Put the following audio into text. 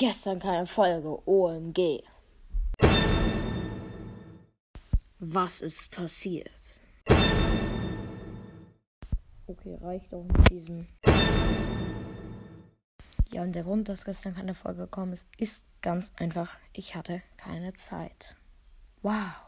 Gestern keine Folge. OMG. Was ist passiert? Okay, reicht auch mit diesem. Ja, und der Grund, dass gestern keine Folge gekommen ist, ist ganz einfach, ich hatte keine Zeit. Wow.